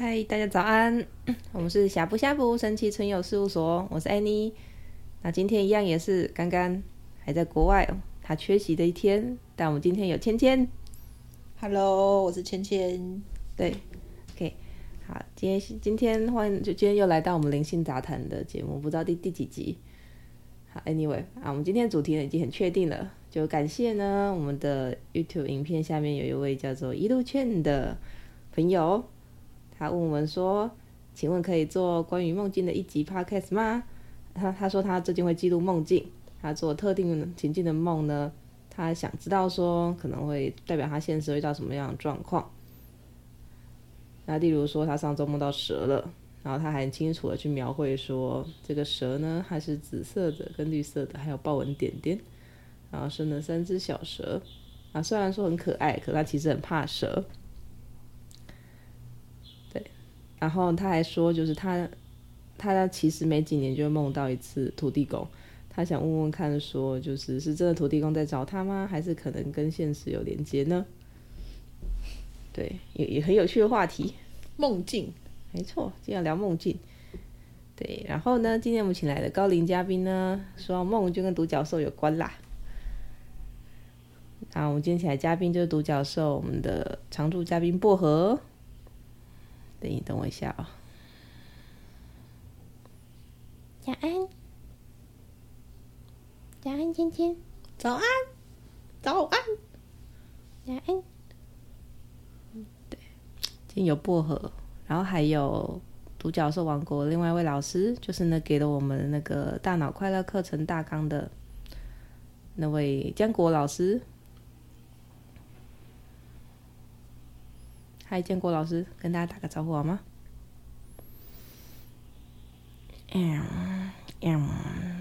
嗨，大家早安！我们是呷哺呷哺神奇存有事务所，我是 Annie。那今天一样也是刚刚还在国外，他缺席的一天。但我们今天有芊芊，Hello，我是芊芊。对今天今天欢迎，就今天又来到我们灵性杂谈的节目，不知道第第几集。好，Anyway，啊，我们今天主题呢已经很确定了，就感谢呢我们的 YouTube 影片下面有一位叫做一路劝的朋友。他问我们说：“请问可以做关于梦境的一集 podcast 吗？”他他说他最近会记录梦境，他做特定情境的梦呢，他想知道说可能会代表他现实会遇到什么样的状况。那例如说他上周梦到蛇了，然后他很清楚的去描绘说这个蛇呢，还是紫色的跟绿色的，还有豹纹点点，然后生了三只小蛇。啊，虽然说很可爱，可他其实很怕蛇。对然后他还说，就是他，他其实每几年就梦到一次土地公，他想问问看，说就是是真的土地公在找他吗？还是可能跟现实有连接呢？对，也也很有趣的话题，梦境，没错，今天要聊梦境。对，然后呢，今天我们请来的高龄嘉宾呢，说到梦就跟独角兽有关啦。那，我们今天请来嘉宾就是独角兽，我们的常驻嘉宾薄荷。等你等我一下啊、哦！早安，早安，芊芊，早安，早安，早安。有薄荷，然后还有独角兽王国另外一位老师，就是呢给了我们那个大脑快乐课程大纲的那位江国老师。嗨，建国老师，跟大家打个招呼好吗？嗯嗯，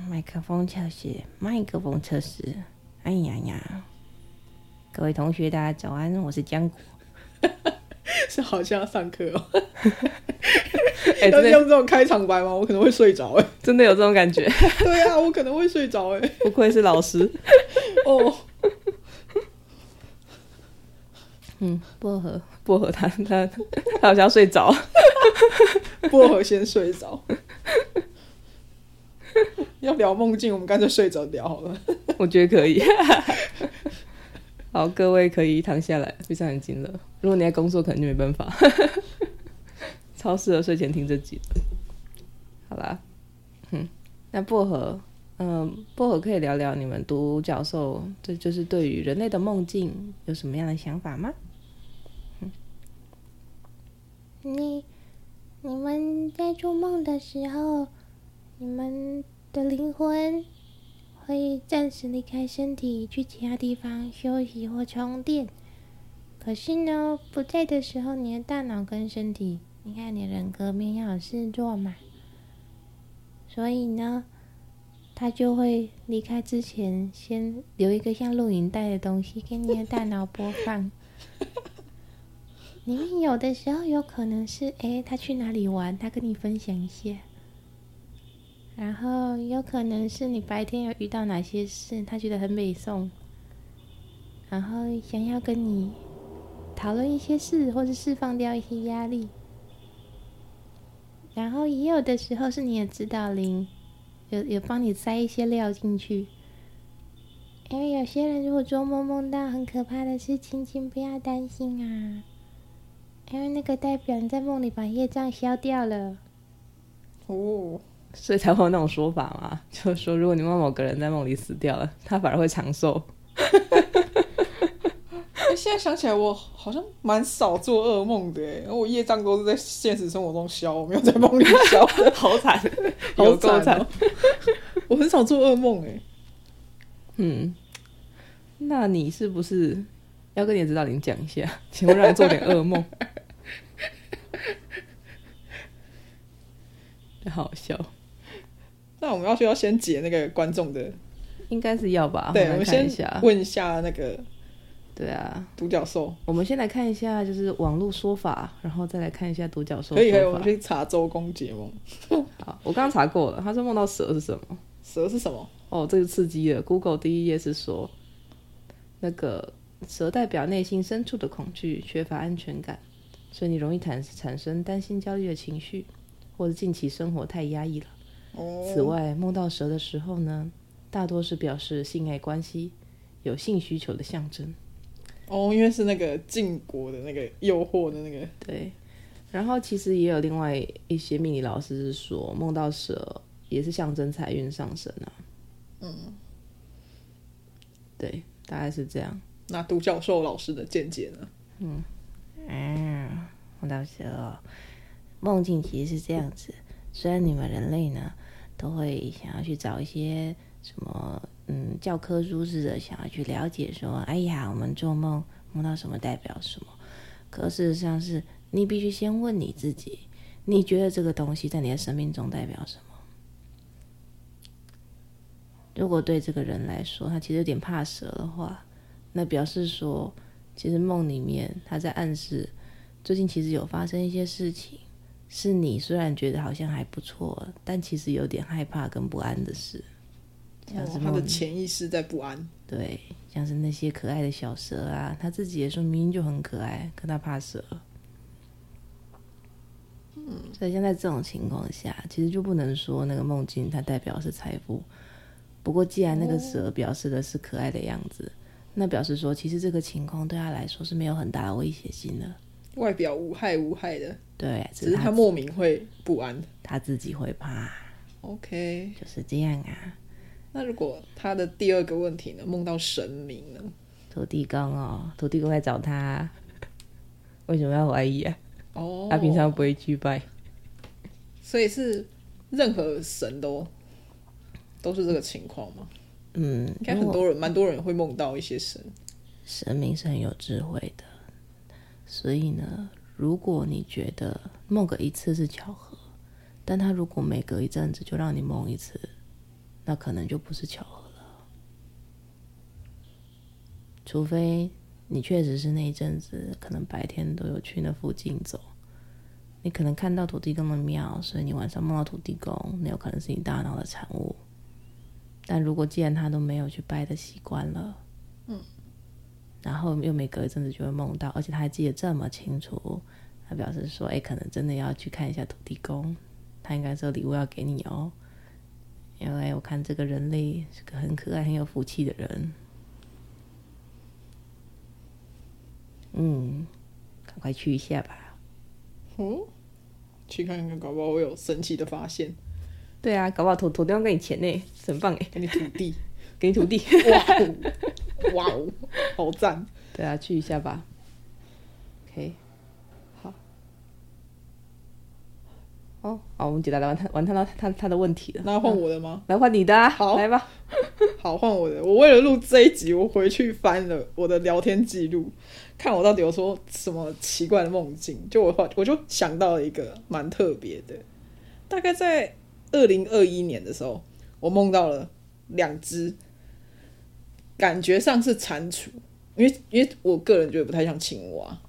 麦克风测试，麦克风测试。哎呀呀，各位同学，大家早安，我是江国。是好像要上课哦。哎、欸，要用这种开场白吗？我可能会睡着哎，真的有这种感觉。对啊，我可能会睡着哎，不愧是老师。哦。嗯，薄荷，薄荷他，他他他好像要睡着，薄荷先睡着。要聊梦境，我们干脆睡着聊好了。我觉得可以。好，各位可以躺下来，闭上眼睛了。如果你在工作，可能就没办法。超适合睡前听这集。好啦，嗯，那薄荷，嗯，薄荷可以聊聊你们独角兽，这就是对于人类的梦境有什么样的想法吗？嗯你、你们在做梦的时候，你们的灵魂会暂时离开身体，去其他地方休息或充电。可是呢，不在的时候，你的大脑跟身体，你看你人格面要有事做嘛，所以呢，他就会离开之前，先留一个像录影带的东西给你的大脑播放。里面有的时候有可能是，诶，他去哪里玩？他跟你分享一下。然后有可能是你白天有遇到哪些事，他觉得很美颂。然后想要跟你讨论一些事，或是释放掉一些压力。然后也有的时候是你的指导灵，有有帮你塞一些料进去。因为有些人如果做梦梦到很可怕的事情，请不要担心啊。因为那个代表你在梦里把业障消掉了，哦，所以才会有那种说法嘛，就是说如果你梦某个人在梦里死掉了，他反而会长寿。现在想起来，我好像蛮少做噩梦的，哎，我业障都是在现实生活中消，我没有在梦里消，好惨，好够惨，我很少做噩梦，哎，嗯，那你是不是要跟你的指导灵讲一下，请问让你做点噩梦？好笑，那我们要需要先解那个观众的，应该是要吧？对，我们先问一下那个，对啊，独角兽。我们先来看一下，就是网络说法，然后再来看一下独角兽。可以，可以，我们去查周公解梦。好，好，我刚刚查过了，他说梦到蛇是什么？蛇是什么？哦，这个刺激了。Google 第一页是说，那个蛇代表内心深处的恐惧，缺乏安全感，所以你容易产产生担心、焦虑的情绪，或者近期生活太压抑了。哦。此外，梦到蛇的时候呢，大多是表示性爱关系、有性需求的象征。哦，因为是那个禁果的那个诱惑的那个。对。然后其实也有另外一些命理老师是说，梦到蛇也是象征财运上升啊。嗯，对，大概是这样。那杜教授老师的见解呢？嗯，嗯，梦到蛇，梦境其实是这样子。虽然你们人类呢，都会想要去找一些什么，嗯，教科书似的，想要去了解说，哎呀，我们做梦梦到什么代表什么。可事实上是，你必须先问你自己，你觉得这个东西在你的生命中代表什么？如果对这个人来说，他其实有点怕蛇的话，那表示说，其实梦里面他在暗示，最近其实有发生一些事情，是你虽然觉得好像还不错，但其实有点害怕跟不安的事。像是他的潜意识在不安。对，像是那些可爱的小蛇啊，他自己也说明明就很可爱，可他怕蛇。嗯，所以现在这种情况下，其实就不能说那个梦境它代表是财富。不过，既然那个蛇表示的是可爱的样子，哦、那表示说，其实这个情况对他来说是没有很大的威胁性的，外表无害无害的。对，只是他莫名会不安，他自己会怕。OK，就是这样啊。那如果他的第二个问题呢？梦到神明呢？土地公哦，土地公来找他，为什么要怀疑啊？哦，他平常不会去拜，所以是任何神都。都是这个情况吗？嗯，应该很多人，蛮多人会梦到一些神。神明是很有智慧的，所以呢，如果你觉得梦个一次是巧合，但他如果每隔一阵子就让你梦一次，那可能就不是巧合了。除非你确实是那一阵子，可能白天都有去那附近走，你可能看到土地公的庙，所以你晚上梦到土地公，那有可能是你大脑的产物。但如果既然他都没有去拜的习惯了，嗯，然后又每隔一阵子就会梦到，而且他还记得这么清楚，他表示说：“哎，可能真的要去看一下土地公，他应该是有礼物要给你哦，因为我看这个人类是个很可爱、很有福气的人。”嗯，赶快去一下吧。嗯，去看看，搞不好我有神奇的发现。对啊，搞不好土土地公给你钱呢，很棒哎！给你土地，给你土地，哇 哇哦，好赞！对啊，去一下吧。OK，好。哦，好，我们解答完他完他他他他的问题了。那换我的吗？来换你的啊！好，来吧。好，换我的。我为了录这一集，我回去翻了我的聊天记录，看我到底有说什么奇怪的梦境。就我我就想到了一个蛮特别的，大概在。二零二一年的时候，我梦到了两只，感觉上是蟾蜍，因为因为我个人觉得不太像青蛙，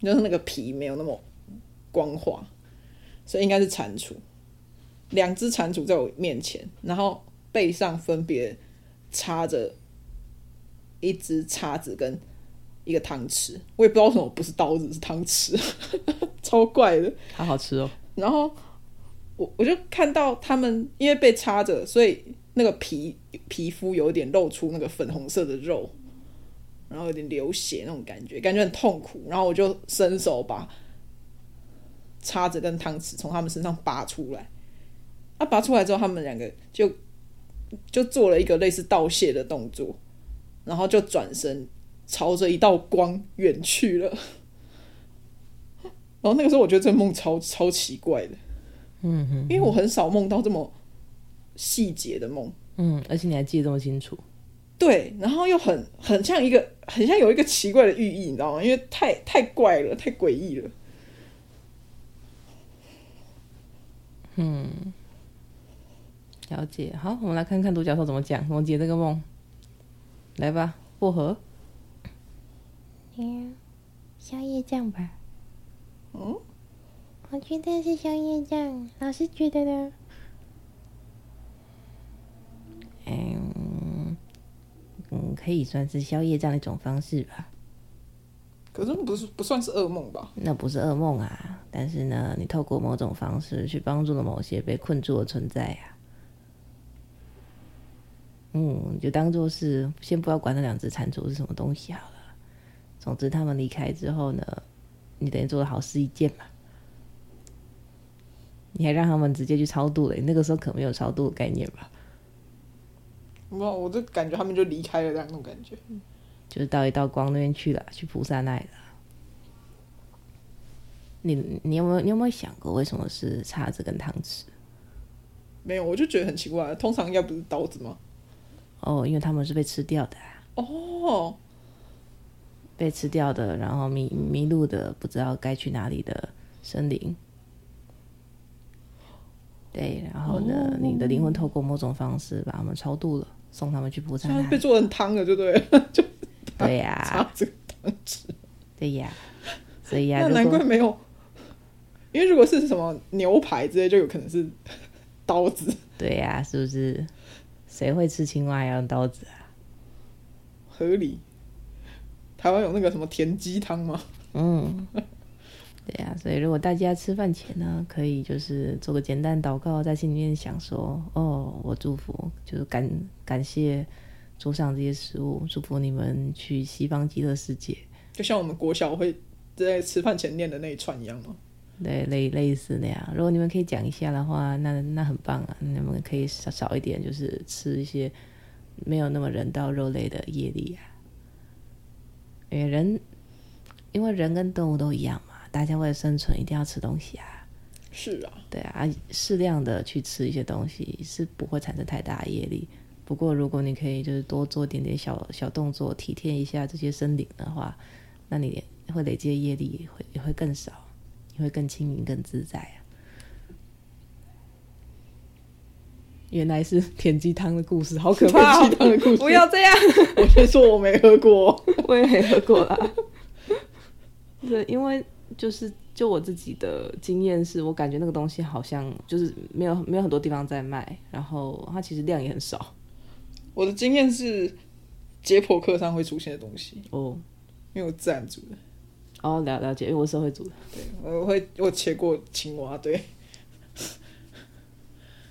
就是那个皮没有那么光滑，所以应该是蟾蜍。两只蟾蜍在我面前，然后背上分别插着一只叉子跟一个汤匙，我也不知道为什么不是刀子是汤匙，超怪的，好好吃哦。然后。我我就看到他们因为被插着，所以那个皮皮肤有点露出那个粉红色的肉，然后有点流血那种感觉，感觉很痛苦。然后我就伸手把叉子跟汤匙从他们身上拔出来。啊，拔出来之后，他们两个就就做了一个类似道谢的动作，然后就转身朝着一道光远去了。然后那个时候，我觉得这个梦超超奇怪的。嗯哼，因为我很少梦到这么细节的梦，嗯，而且你还记得这么清楚，对，然后又很很像一个很像有一个奇怪的寓意，你知道吗？因为太太怪了，太诡异了。嗯，了解。好，我们来看看独角兽怎么讲，怎么解这个梦。来吧，薄荷。嗯，宵夜酱吧。嗯。我觉得是宵夜酱，老师觉得呢？嗯嗯，可以算是宵夜这样的一种方式吧。可是不是不算是噩梦吧？那不是噩梦啊，但是呢，你透过某种方式去帮助了某些被困住的存在啊。嗯，就当做是先不要管那两只蟾蜍是什么东西好了。总之，他们离开之后呢，你等于做了好事一件嘛。你还让他们直接去超度了，那个时候可没有超度的概念吧？我我就感觉他们就离开了这样那种感觉。就是到一道光那边去了，去菩萨那里了。你你有没有你有没有想过，为什么是叉子跟汤匙？没有，我就觉得很奇怪。通常应该不是刀子吗？哦，因为他们是被吃掉的啊。哦，被吃掉的，然后迷迷路的，不知道该去哪里的森林。对，然后呢，哦、你的灵魂透过某种方式把他们超度了，送他们去菩萨那里。被做成汤了，就对了，就。对呀、啊，叉子。对呀、啊，所以呀、啊，那难怪没有，因为如果是什么牛排之类，就有可能是 刀子。对呀、啊，是不是？谁会吃青蛙要用刀子啊？合理。台湾有那个什么田鸡汤吗？嗯，对呀、啊，所以如果大家吃饭前呢，可以就是做个简单祷告，在心里面想说：“哦，我祝福，就是感感谢。”桌上这些食物，祝福你们去西方极乐世界。就像我们国小会在吃饭前念的那一串一样吗？对，类类似那样。如果你们可以讲一下的话，那那很棒啊！你们可以少少一点，就是吃一些没有那么人道肉类的业力啊。因为人，因为人跟动物都一样嘛，大家为了生存一定要吃东西啊。是啊，对啊，适量的去吃一些东西是不会产生太大的业力。不过，如果你可以就是多做点点小小动作，体贴一下这些生灵的话，那你会累积的业力也会也会更少，你会更轻盈、更自在啊。原来是田鸡汤的故事，好可怕！田鸡汤的故事，不要这样！我先说我没喝过，我也没喝过啦。对，因为就是就我自己的经验是，我感觉那个东西好像就是没有没有很多地方在卖，然后它其实量也很少。我的经验是，解剖课上会出现的东西哦，因为我自然组的。哦，了了解，因为我社会组的。对，我会我切过青蛙，对，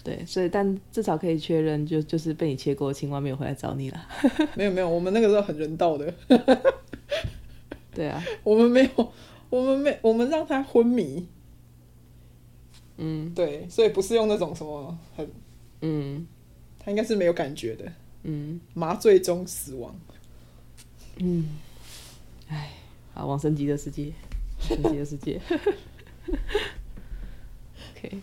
对，所以但至少可以确认，就就是被你切过的青蛙没有回来找你了。没有没有，我们那个时候很人道的。对啊，我们没有，我们没，我们让他昏迷。嗯，对，所以不是用那种什么很，嗯，他应该是没有感觉的。嗯，麻醉中死亡。嗯，哎，好，往生级的世界，升级的世界。OK，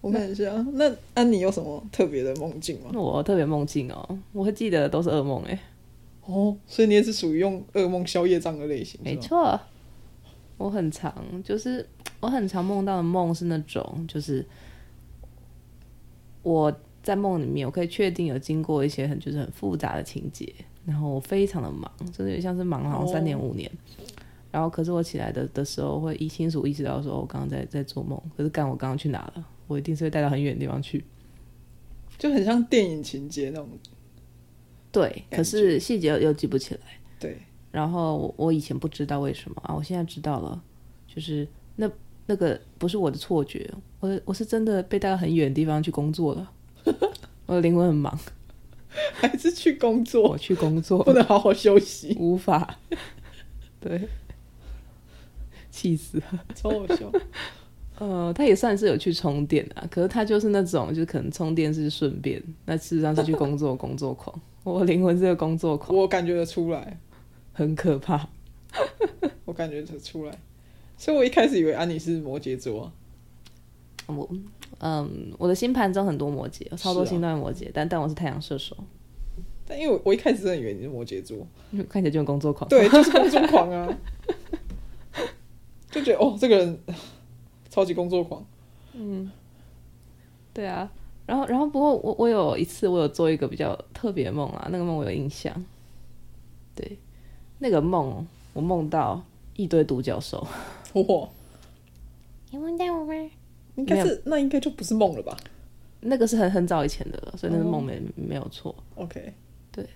我看一下，那安妮有什么特别的梦境吗？我特别梦境哦，我会记得都是噩梦哎。哦，所以你也是属于用噩梦消业障的类型。没错，我很常，就是 我很常梦到的梦是那种，就是我。在梦里面，我可以确定有经过一些很就是很复杂的情节，然后我非常的忙，就是有像是忙了好像三年五年，然后可是我起来的的时候会一清楚意识到说，我刚刚在在做梦，可是干我刚刚去哪了？我一定是会带到很远的地方去，就很像电影情节那种。对，可是细节又记不起来。对，然后我，我以前不知道为什么啊，我现在知道了，就是那那个不是我的错觉，我我是真的被带到很远的地方去工作了。我的灵魂很忙，还是去工作？我去工作，不能好好休息，无法。对，气死了，超好笑。呃，他也算是有去充电啊，可是他就是那种，就是可能充电是顺便，那事实上是去工作，工作狂。我灵魂是个工作狂，我感觉得出来，很可怕。我感觉得出来，所以我一开始以为安妮是摩羯座。我。嗯，我的星盘中很多摩羯，超多星段摩羯，啊、但但我是太阳射手。但因为我我一开始真的以为你是摩羯座，看起来就很工作狂。对，就是工作狂啊，就觉得哦，这个人 超级工作狂。嗯，对啊。然后然后不过我我有一次我有做一个比较特别梦啊，那个梦我有印象。对，那个梦我梦到一堆独角兽。哇！你梦到我吗？应该是那应该就不是梦了吧？那个是很很早以前的了，所以那个梦没、oh. 没有错。OK，对。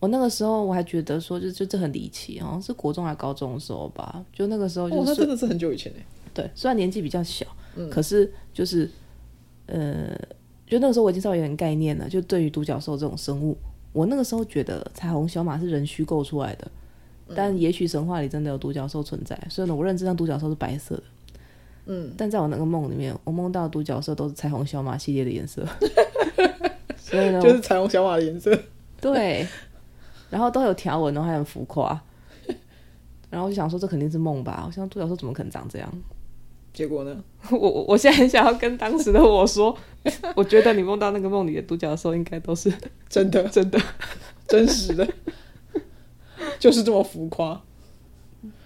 我那个时候我还觉得说就，就就这很离奇，好像是国中还高中的时候吧。就那个时候就，就、哦、那真的是很久以前呢。对，虽然年纪比较小，嗯、可是就是呃，就那个时候我已经稍微有点概念了。就对于独角兽这种生物，我那个时候觉得彩虹小马是人虚构出来的，嗯、但也许神话里真的有独角兽存在。所以呢，我认知上独角兽是白色的。嗯，但在我那个梦里面，我梦到独角兽都是彩虹小马系列的颜色，所以呢，就是彩虹小马的颜色。对，然后都有条纹，然后还很浮夸。然后我就想说，这肯定是梦吧？我想独角兽怎么可能长这样？结果呢？我我现在很想要跟当时的我说，我觉得你梦到那个梦里的独角兽应该都是 真的，真的，真实的，就是这么浮夸。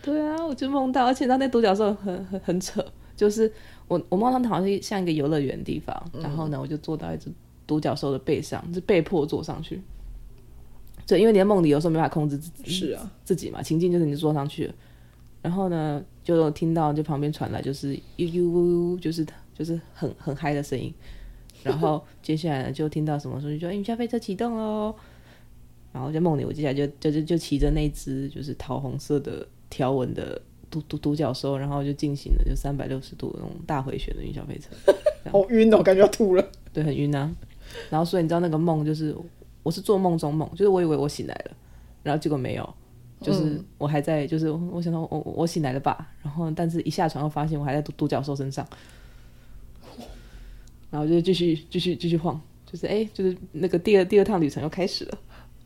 对啊，我就梦到，而且那那独角兽很很很扯，就是我我梦到它好像是像一个游乐园的地方，嗯、然后呢，我就坐到一只独角兽的背上，就被迫坐上去。对，因为你在梦里有时候没法控制自己，是啊，自己嘛，情境就是你坐上去了，然后呢，就听到就旁边传来就是呦呦呦，就是就是很很嗨的声音，然后接下来呢就听到什么声音，就说云霄飞车启动喽，然后在梦里我接下来就就就就骑着那只就是桃红色的条纹的独独独角兽，然后就进行了就三百六十度的那种大回旋的云霄飞车，好晕哦，感觉要吐了，对，很晕啊，然后所以你知道那个梦就是。我是做梦中梦，就是我以为我醒来了，然后结果没有，就是我还在，就是我想到我我醒来了吧，然后但是一下床又发现我还在独独角兽身上，然后就继续继续继续晃，就是哎，就是那个第二第二趟旅程又开始了。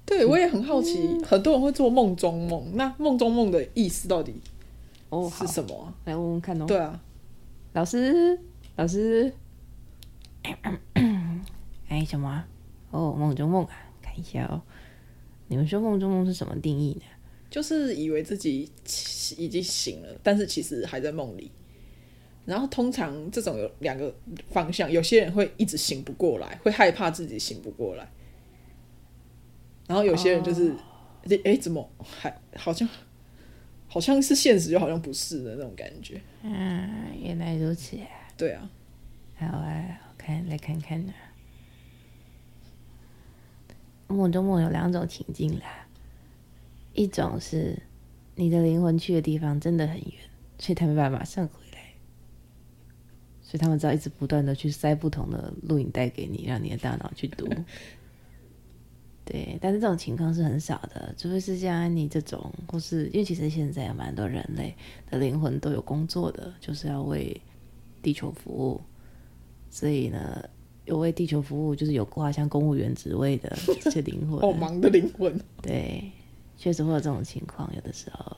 对，我也很好奇，嗯、很多人会做梦中梦，那梦中梦的意思到底哦是什么、啊？来问问看哦。对啊，老师老师，哎什么？哦，梦中梦啊。看一下哦，你们说梦中梦是什么定义呢？就是以为自己已经醒了，但是其实还在梦里。然后通常这种有两个方向，有些人会一直醒不过来，会害怕自己醒不过来。然后有些人就是，哎、怎么还好像好像是现实，又好像不是的那种感觉。嗯，原来如此啊。对啊。好啊，我看来看看呢。梦中梦有两种情境啦，一种是你的灵魂去的地方真的很远，所以他没办法马上回来，所以他们只要一直不断的去塞不同的录影带给你，让你的大脑去读。对，但是这种情况是很少的，除非是像安妮这种，或是因为其实现在有蛮多人类的灵魂都有工作的，就是要为地球服务，所以呢。有为地球服务，就是有挂像公务员职位的这些灵魂，好忙的灵魂。对，确实会有这种情况，有的时候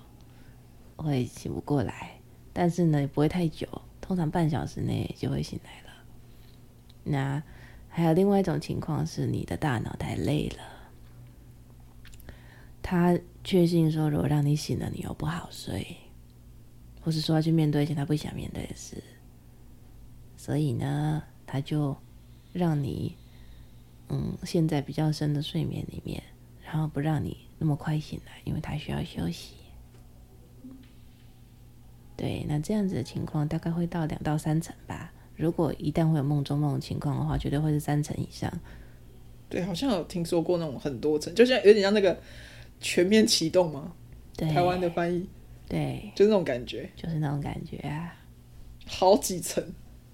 会醒不过来，但是呢也不会太久，通常半小时内就会醒来了。那还有另外一种情况是，你的大脑太累了，他确信说，如果让你醒了，你又不好睡，或是说要去面对一些他不想面对的事，所以呢，他就。让你，嗯，陷在比较深的睡眠里面，然后不让你那么快醒来，因为他需要休息。对，那这样子的情况大概会到两到三层吧。如果一旦会有梦中梦的情况的话，绝对会是三层以上。对，好像有听说过那种很多层，就像有点像那个全面启动嘛。对，台湾的翻译，对，就是那种感觉，就是那种感觉啊，好几层，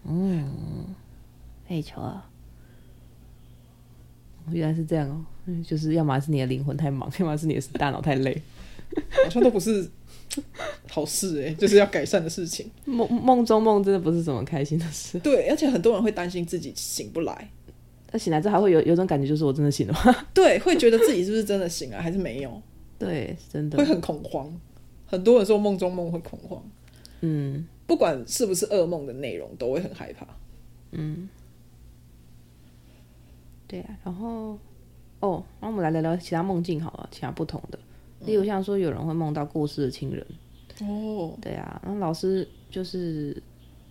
嗯。没错，原来是这样哦。就是要么是你的灵魂太忙，要么是你的大脑太累，好像都不是好事哎，就是要改善的事情。梦梦中梦真的不是什么开心的事。对，而且很多人会担心自己醒不来，他醒来之后还会有有种感觉，就是我真的醒了吗？对，会觉得自己是不是真的醒了，还是没有？对，真的会很恐慌。很多人说梦中梦会恐慌，嗯，不管是不是噩梦的内容，都会很害怕，嗯。对啊，然后哦，那我们来聊聊其他梦境好了，其他不同的，例如像说有人会梦到过世的亲人，哦，对啊，那老师就是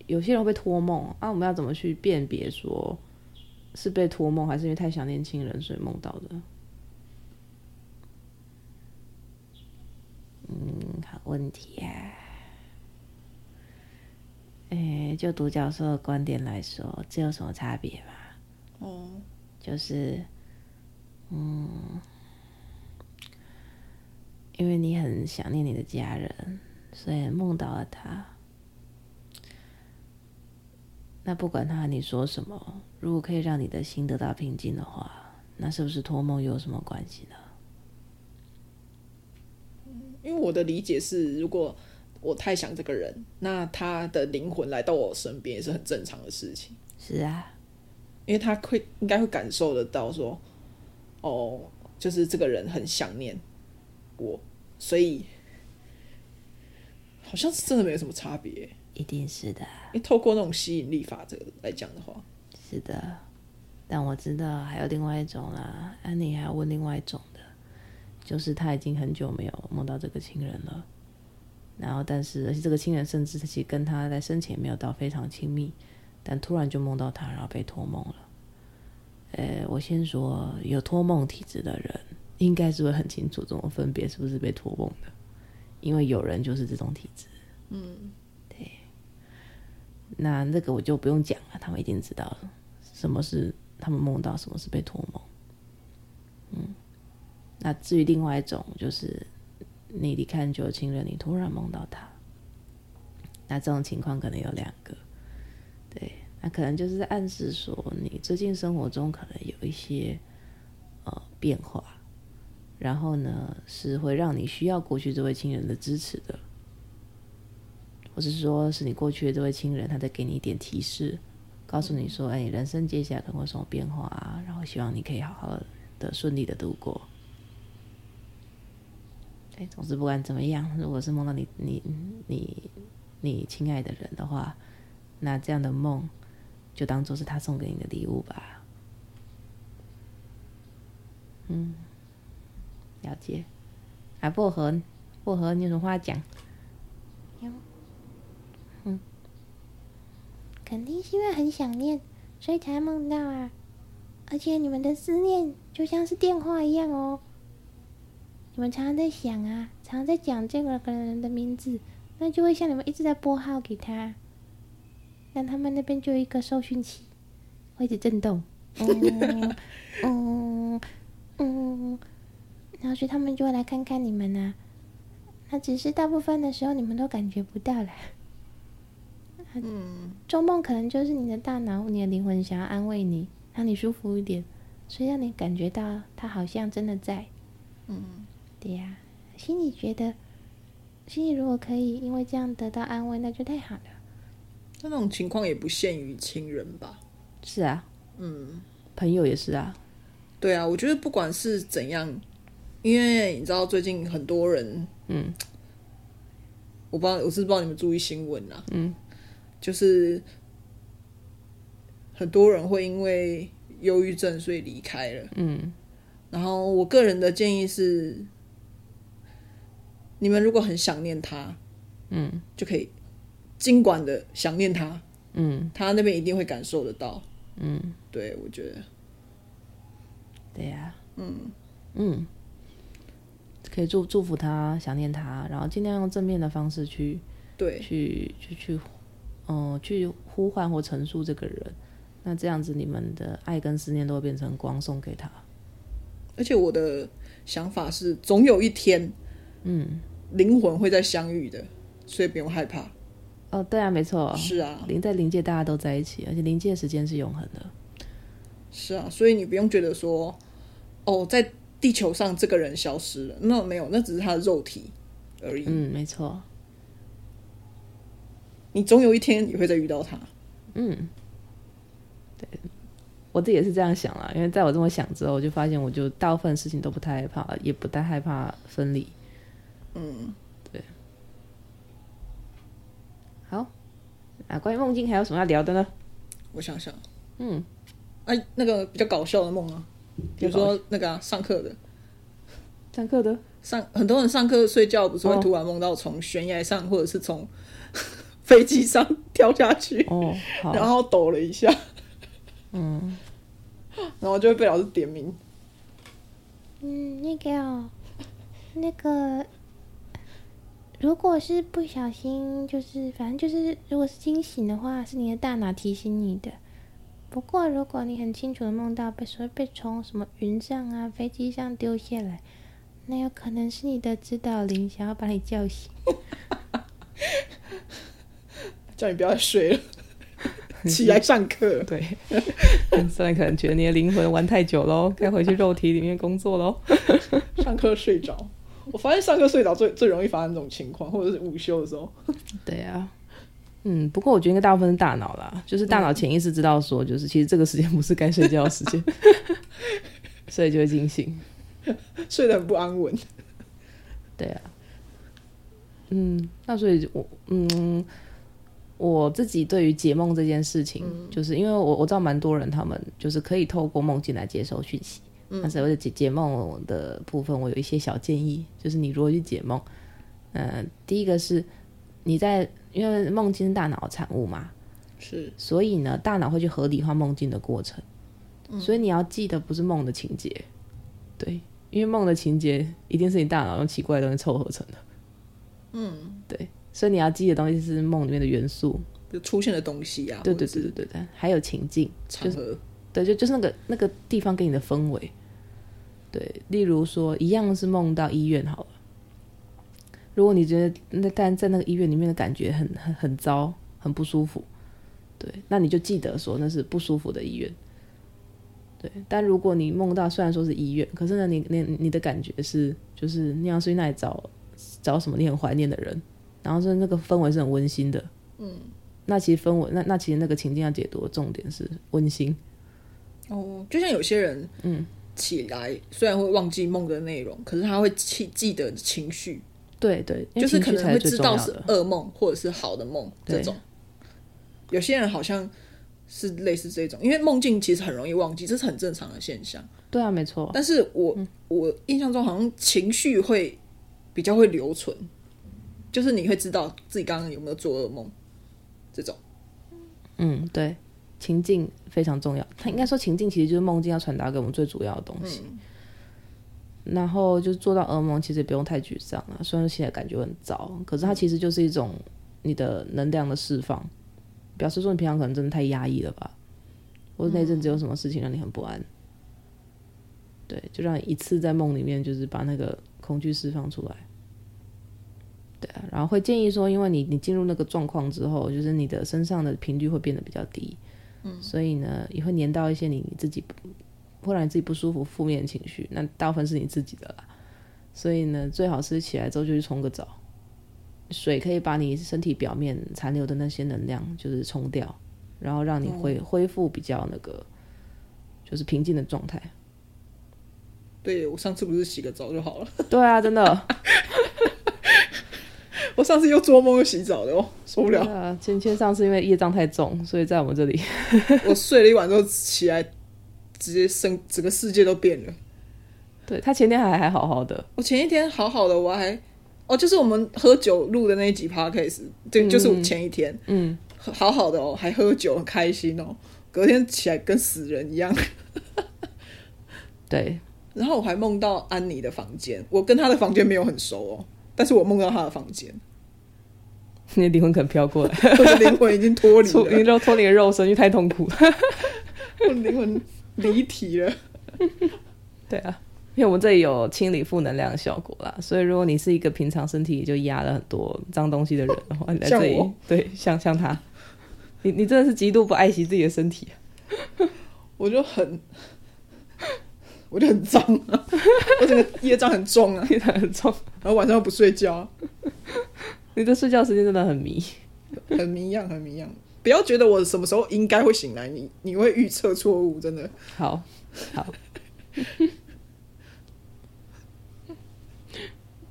有些人会被托梦，啊，我们要怎么去辨别说是被托梦，还是因为太想念亲人所以梦到的？嗯，好问题啊，哎，就独角兽的观点来说，这有什么差别吗？哦。就是，嗯，因为你很想念你的家人，所以梦到了他。那不管他和你说什么，如果可以让你的心得到平静的话，那是不是托梦又有什么关系呢？因为我的理解是，如果我太想这个人，那他的灵魂来到我身边也是很正常的事情。是啊，因为他会应该会感受得到说，哦，就是这个人很想念我，所以好像是真的没有什么差别。一定是的。因为透过那种吸引力法则来讲的话，是的。但我知道还有另外一种啦，安妮还要问另外一种的，就是他已经很久没有梦到这个亲人了。然后，但是而且这个亲人甚至其实跟他在生前没有到非常亲密，但突然就梦到他，然后被托梦了。呃，我先说，有托梦体质的人，应该是会很清楚怎么分别是不是被托梦的，因为有人就是这种体质。嗯，对。那那个我就不用讲了，他们一定知道什么是他们梦到，什么是被托梦。嗯，那至于另外一种就是。你离开很久的亲人，你突然梦到他，那这种情况可能有两个，对，那可能就是在暗示说你最近生活中可能有一些呃变化，然后呢是会让你需要过去这位亲人的支持的，或是说是你过去的这位亲人他在给你一点提示，告诉你说，哎，你人生接下来可能会有什么变化啊，然后希望你可以好好的顺利的度过。哎，总之不管怎么样，如果是梦到你、你、你、你亲爱的人的话，那这样的梦就当做是他送给你的礼物吧。嗯，了解。啊，薄荷，薄荷，你有什么话讲？嗯，肯定是因为很想念，所以才梦到啊。而且你们的思念就像是电话一样哦。你们常常在想啊，常常在讲这个人的名字，那就会像你们一直在拨号给他，让他们那边就有一个收讯器，会一直震动，嗯嗯嗯，然后所以他们就会来看看你们啊。那只是大部分的时候你们都感觉不到了。嗯，做梦可能就是你的大脑、你的灵魂想要安慰你，让你舒服一点，所以让你感觉到他好像真的在。嗯。对呀，心里觉得，心里如果可以因为这样得到安慰，那就太好了。那种情况也不限于亲人吧？是啊，嗯，朋友也是啊。对啊，我觉得不管是怎样，因为你知道最近很多人，嗯，我不知道，我是不知道你们注意新闻啊，嗯，就是很多人会因为忧郁症所以离开了，嗯，然后我个人的建议是。你们如果很想念他，嗯，就可以尽管的想念他，嗯，他那边一定会感受得到，嗯，对，我觉得，对呀、啊，嗯。嗯，可以祝祝福他，想念他，然后尽量用正面的方式去，对，去去去，嗯、呃，去呼唤或陈述这个人，那这样子你们的爱跟思念都会变成光送给他。而且我的想法是，总有一天，嗯。灵魂会再相遇的，所以不用害怕。哦，对啊，没错，是啊，灵在灵界大家都在一起，而且灵界时间是永恒的。是啊，所以你不用觉得说，哦，在地球上这个人消失了，那没有，那只是他的肉体而已。嗯，没错。你总有一天你会再遇到他。嗯，对，我自己也是这样想啦，因为在我这么想之后，我就发现，我就大部分事情都不太害怕，也不太害怕分离。嗯，对。好，那关于梦境还有什么要聊的呢？我想想，嗯，哎、啊，那个比较搞笑的梦啊，比如说那个、啊、上课的，上课的上很多人上课睡觉不是会突然梦到从悬崖上或者是从 飞机上 跳下去，哦，然后抖了一下，嗯，然后就会被老师点名。嗯，那个、哦，那个。如果是不小心，就是反正就是，如果是惊醒的话，是你的大脑提醒你的。不过，如果你很清楚的梦到被说被从什么云上啊、飞机上丢下来，那有可能是你的指导灵想要把你叫醒，叫你不要再睡了，起来上课。对，虽然可能觉得你的灵魂玩太久喽，该回去肉体里面工作喽。上课睡着，我发现上课睡着最最容易发生这种情况，或者是午休的时候。对啊。嗯，不过我觉得应该大部分是大脑啦，就是大脑潜意识知道说，就是其实这个时间不是该睡觉的时间，所以就会惊醒，睡得很不安稳。对啊，嗯，那所以我嗯，我自己对于解梦这件事情，嗯、就是因为我我知道蛮多人他们就是可以透过梦境来接收讯息，嗯、那所谓的解解梦的部分，我有一些小建议，就是你如何去解梦，嗯、呃，第一个是你在。因为梦境是大脑的产物嘛，是，所以呢，大脑会去合理化梦境的过程，嗯、所以你要记得不是梦的情节，对，因为梦的情节一定是你大脑用奇怪的东西凑合成的，嗯，对，所以你要记的东西是梦里面的元素，就出现的东西啊，对对对对对对，还有情境场合，就是、对，就就是那个那个地方给你的氛围，对，例如说一样是梦到医院好了。如果你觉得那但在那个医院里面的感觉很很很糟，很不舒服，对，那你就记得说那是不舒服的医院。对，但如果你梦到虽然说是医院，可是呢，你你你的感觉是就是你要去那里找找什么你很怀念的人，然后是那个氛围是很温馨的，嗯，那其实氛围那那其实那个情境要解读的重点是温馨。哦，就像有些人，嗯，起来虽然会忘记梦的内容，可是他会记记得情绪。对对，就是可能会知道是噩梦或者是好的梦这种。有些人好像是类似这种，因为梦境其实很容易忘记，这是很正常的现象。对啊，没错。但是我、嗯、我印象中好像情绪会比较会留存，就是你会知道自己刚刚有没有做噩梦这种。嗯，对，情境非常重要。他应该说情境其实就是梦境要传达给我们最主要的东西。嗯然后就做到噩梦，其实也不用太沮丧了。虽然现在感觉很糟，可是它其实就是一种你的能量的释放，表示说你平常可能真的太压抑了吧，或者那阵子有什么事情让你很不安，对，就让你一次在梦里面就是把那个恐惧释放出来。对啊，然后会建议说，因为你你进入那个状况之后，就是你的身上的频率会变得比较低，嗯，所以呢也会粘到一些你自己。会让你自己不舒服、负面情绪，那大部分是你自己的啦。所以呢，最好是起来之后就去冲个澡，水可以把你身体表面残留的那些能量就是冲掉，然后让你恢恢复比较那个就是平静的状态。对，我上次不是洗个澡就好了？对啊，真的。我上次又做梦又洗澡的哦，受不了。啊，芊芊上次因为业障太重，所以在我们这里，我睡了一晚之后起来。直接生整个世界都变了。对，他前天还还好好的，我前一天好好的，我还哦，就是我们喝酒录的那一集 podcast，对，就是我前一天，嗯，好好的哦，还喝酒很开心哦，隔天起来跟死人一样。对，然后我还梦到安妮的房间，我跟她的房间没有很熟哦，但是我梦到他的房间，你的灵魂可能飘过来，我的灵魂已经脱离了，你知道脱离了肉身，因为太痛苦。了，我的灵魂。离体了，对啊，因为我们这里有清理负能量的效果啦，所以如果你是一个平常身体就压了很多脏东西的人的话，你在这里，对，像像他，你你真的是极度不爱惜自己的身体，我就很，我就很脏啊，我整个业障很重啊，业障很重，然后晚上又不睡觉，你的睡觉时间真的很迷，很迷样，很迷样。不要觉得我什么时候应该会醒来，你你会预测错误，真的。好，好。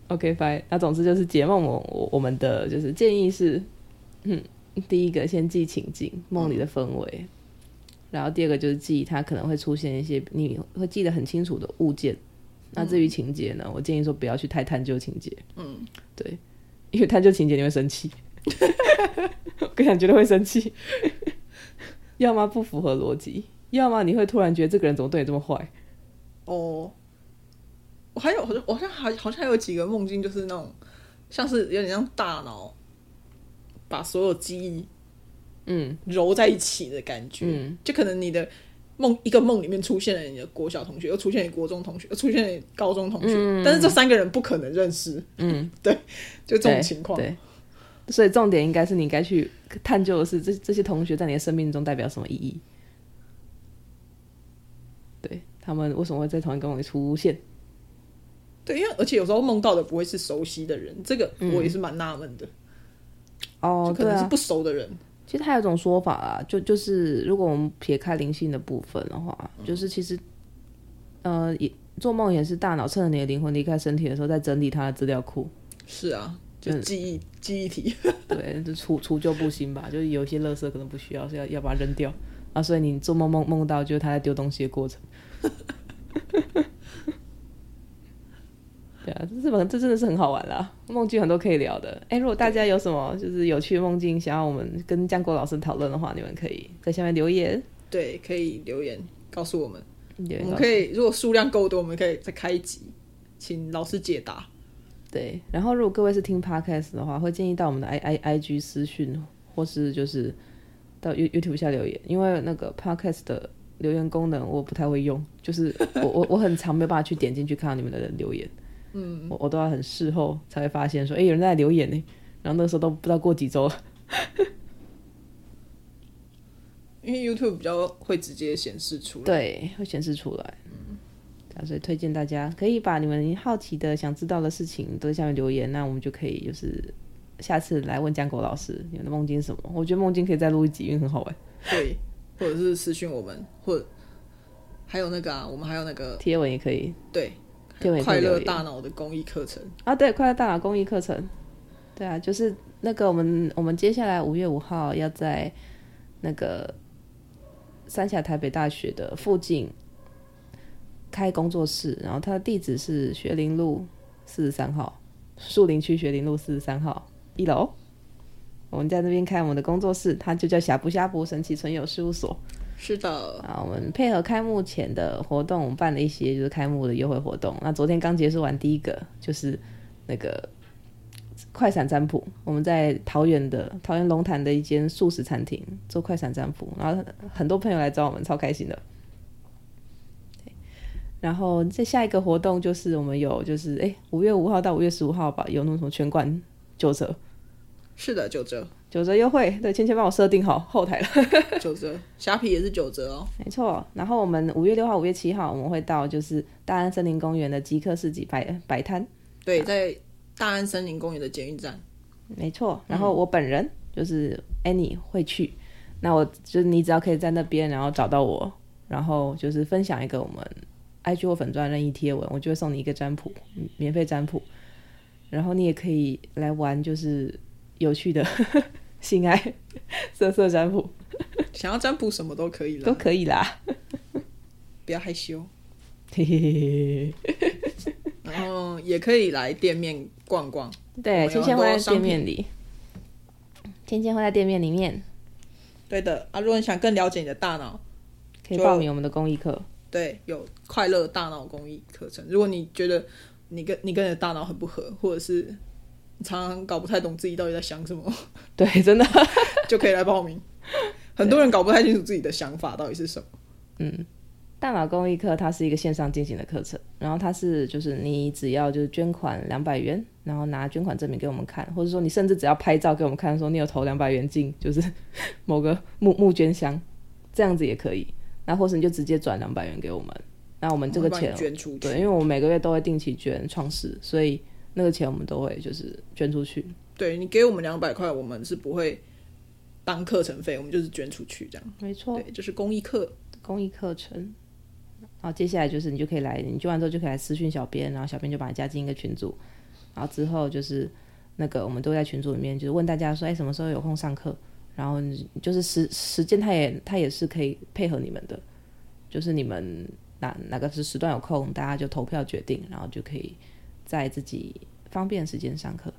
OK，fine。那总之就是解梦，我我们的就是建议是，嗯，第一个先记情境，梦里的氛围，嗯、然后第二个就是记忆它可能会出现一些你会记得很清楚的物件。那至于情节呢，我建议说不要去太探究情节。嗯，对，因为探究情节你会生气。我跟你讲，绝对会生气。要么不符合逻辑，要么你会突然觉得这个人怎么对你这么坏。哦，我还有，我好像还好像还有几个梦境，就是那种像是有点像大脑把所有记忆嗯揉在一起的感觉。嗯，就可能你的梦一个梦里面出现了你的国小同学，又出现你国中同学，又出现你高中同学，嗯但是这三个人不可能认识。嗯，对，就这种情况。对，所以重点应该是你应该去探究的是这这些同学在你的生命中代表什么意义。对，他们为什么会在同一个梦里出现？对，因为而且有时候梦到的不会是熟悉的人，这个我也是蛮纳闷的。哦，就可能是不熟的人。其实还有一种说法啊，就就是如果我们撇开灵性的部分的话，嗯、就是其实，呃，也做梦也是大脑趁着你的灵魂离开身体的时候，在整理它的资料库。是啊，就记忆、嗯、记忆体。对，就除除旧布新吧，就是有一些垃圾可能不需要，是要要把它扔掉啊。所以你做梦梦梦到，就是他在丢东西的过程。对啊，这是这真的是很好玩啦，梦境很多可以聊的。哎、欸，如果大家有什么就是有趣的梦境，想要我们跟江国老师讨论的话，你们可以在下面留言。对，可以留言告诉我们。我们可以如果数量够多，我们可以再开一集，请老师解答。对，然后如果各位是听 podcast 的话，会建议到我们的 i i i g 私讯，或是就是到 YouTube 下留言，因为那个 podcast 的留言功能我不太会用，就是我我我很常没有办法去点进去看到你们的留言。嗯，我我都要很事后才会发现说，哎、欸，有人在留言呢，然后那个时候都不知道过几周了，因为 YouTube 比较会直接显示出来，对，会显示出来，嗯，所以推荐大家可以把你们好奇的、想知道的事情都在下面留言，那我们就可以就是下次来问江国老师你们的梦境是什么？我觉得梦境可以再录一集，因为很好玩，对，或者是私讯我们，或还有那个啊，我们还有那个贴文也可以，对。快乐大脑的公益课程。啊，对，快乐大脑公益课程，对啊，就是那个我们我们接下来五月五号要在那个三峡台北大学的附近开工作室，然后它的地址是学林路四十三号，树林区学林路四十三号一楼，我们在那边开我们的工作室，它就叫呷哺呷哺神奇存有事务所。是的啊，我们配合开幕前的活动，我们办了一些就是开幕的优惠活动。那昨天刚结束完第一个，就是那个快闪占卜。我们在桃园的桃园龙潭的一间素食餐厅做快闪占卜，然后很多朋友来找我们，超开心的。然后再下一个活动就是我们有就是哎五月五号到五月十五号吧，有那种什么全馆九折。是的，九折。九折优惠，对，芊芊帮我设定好后台了。九折，虾皮也是九折哦。没错，然后我们五月六号、五月七号我们会到就是大安森林公园的极客市集摆摆摊。对，在大安森林公园的捷运站。没错，然后我本人就是 Annie 会去，嗯、那我就是你只要可以在那边，然后找到我，然后就是分享一个我们 IG 或粉钻任意贴文，我就会送你一个占卜，免费占卜。然后你也可以来玩，就是有趣的。性爱、色色占卜，想要占卜什么都可以了，都可以啦，不要害羞。然后也可以来店面逛逛，对，芊芊会在店面里，芊芊会在店面里面。对的啊，如果你想更了解你的大脑，可以报名我们的公益课。对，有快乐大脑公益课程。如果你觉得你跟你跟你的大脑很不合，或者是。常常搞不太懂自己到底在想什么，对，真的 就可以来报名。很多人搞不太清楚自己的想法到底是什么。嗯，大脑公益课它是一个线上进行的课程，然后它是就是你只要就是捐款两百元，然后拿捐款证明给我们看，或者说你甚至只要拍照给我们看，说你有投两百元进就是 某个募募捐箱，这样子也可以。那或是你就直接转两百元给我们，那我们这个钱捐出去。对，因为我们每个月都会定期捐创始，所以。那个钱我们都会就是捐出去。对，你给我们两百块，我们是不会当课程费，我们就是捐出去这样。没错，对，就是公益课，公益课程。然后，接下来就是你就可以来，你捐完之后就可以来私讯小编，然后小编就把你加进一个群组。然后之后就是那个我们都在群组里面，就是问大家说，哎，什么时候有空上课？然后就是时时间，他也他也是可以配合你们的，就是你们哪哪个是时段有空，大家就投票决定，然后就可以。在自己方便时间上课，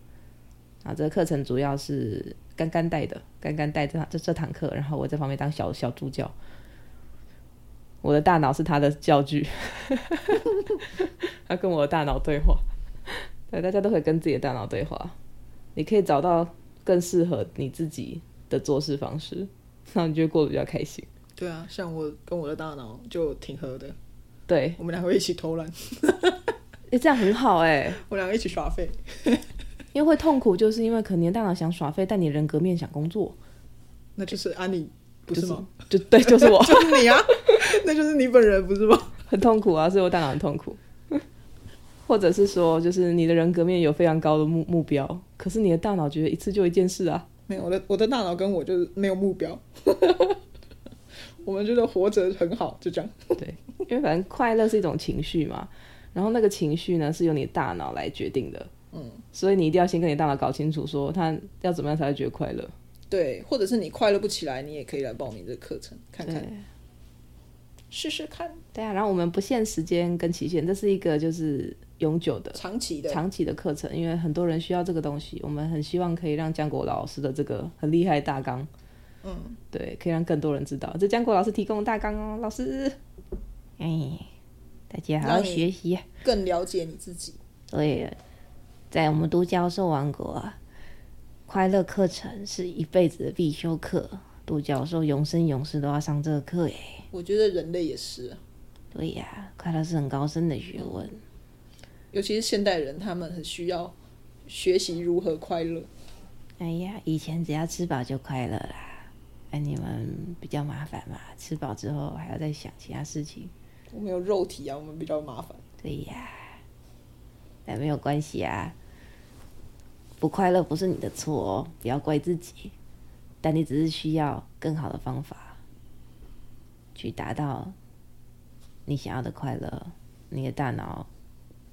啊，这个课程主要是干干带的，干干带这这这堂课，然后我在旁边当小小助教，我的大脑是他的教具，他跟我的大脑对话，对，大家都可以跟自己的大脑对话，你可以找到更适合你自己的做事方式，那你就会过得比较开心。对啊，像我跟我的大脑就挺合的。对，我们两个一起偷懒。哎，这样很好哎。我两个一起耍废。因为会痛苦，就是因为可能你的大脑想耍废，但你人格面想工作。那就是安妮，不是吗？就 对，就是我，就是你啊。那就是你本人，不是吗？很痛苦啊，所以我大脑很痛苦。或者是说，就是你的人格面有非常高的目目标，可是你的大脑觉得一次就一件事啊。没有，我的我的大脑跟我就是没有目标。我们觉得活着很好，就这样。对，因为反正快乐是一种情绪嘛，然后那个情绪呢是由你的大脑来决定的。嗯，所以你一定要先跟你大脑搞清楚，说他要怎么样才会觉得快乐。对，或者是你快乐不起来，你也可以来报名这个课程看看，试试看。对啊，然后我们不限时间跟期限，这是一个就是。永久的、长期的、长期的课程，因为很多人需要这个东西，我们很希望可以让江国老师的这个很厉害的大纲，嗯，对，可以让更多人知道，这江国老师提供的大纲哦，老师，哎，大家好好学习，更了解你自己。所以，在我们独角兽王国啊，快乐课程是一辈子的必修课，独角兽永生永世都要上这个课耶。我觉得人类也是。对呀，快乐是很高深的学问。尤其是现代人，他们很需要学习如何快乐。哎呀，以前只要吃饱就快乐啦。哎，你们比较麻烦嘛，吃饱之后还要再想其他事情。我们有肉体啊，我们比较麻烦。对呀，但没有关系啊。不快乐不是你的错哦，不要怪自己。但你只是需要更好的方法，去达到你想要的快乐。你的大脑。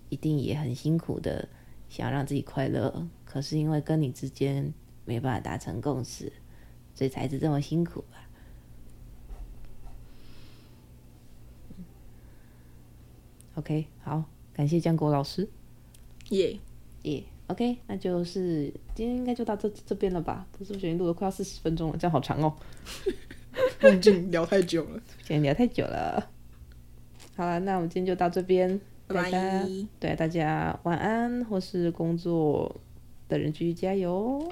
一定也很辛苦的想让自己快乐，可是因为跟你之间没办法达成共识，所以才是这么辛苦吧。OK，好，感谢江国老师。耶耶，OK，那就是今天应该就到这这边了吧？不是，我觉得录了快要四十分钟了，这样好长哦。梦境聊太久了，今天聊太久了。好了，那我们今天就到这边。拜拜对大家晚安，或是工作的人继续加油。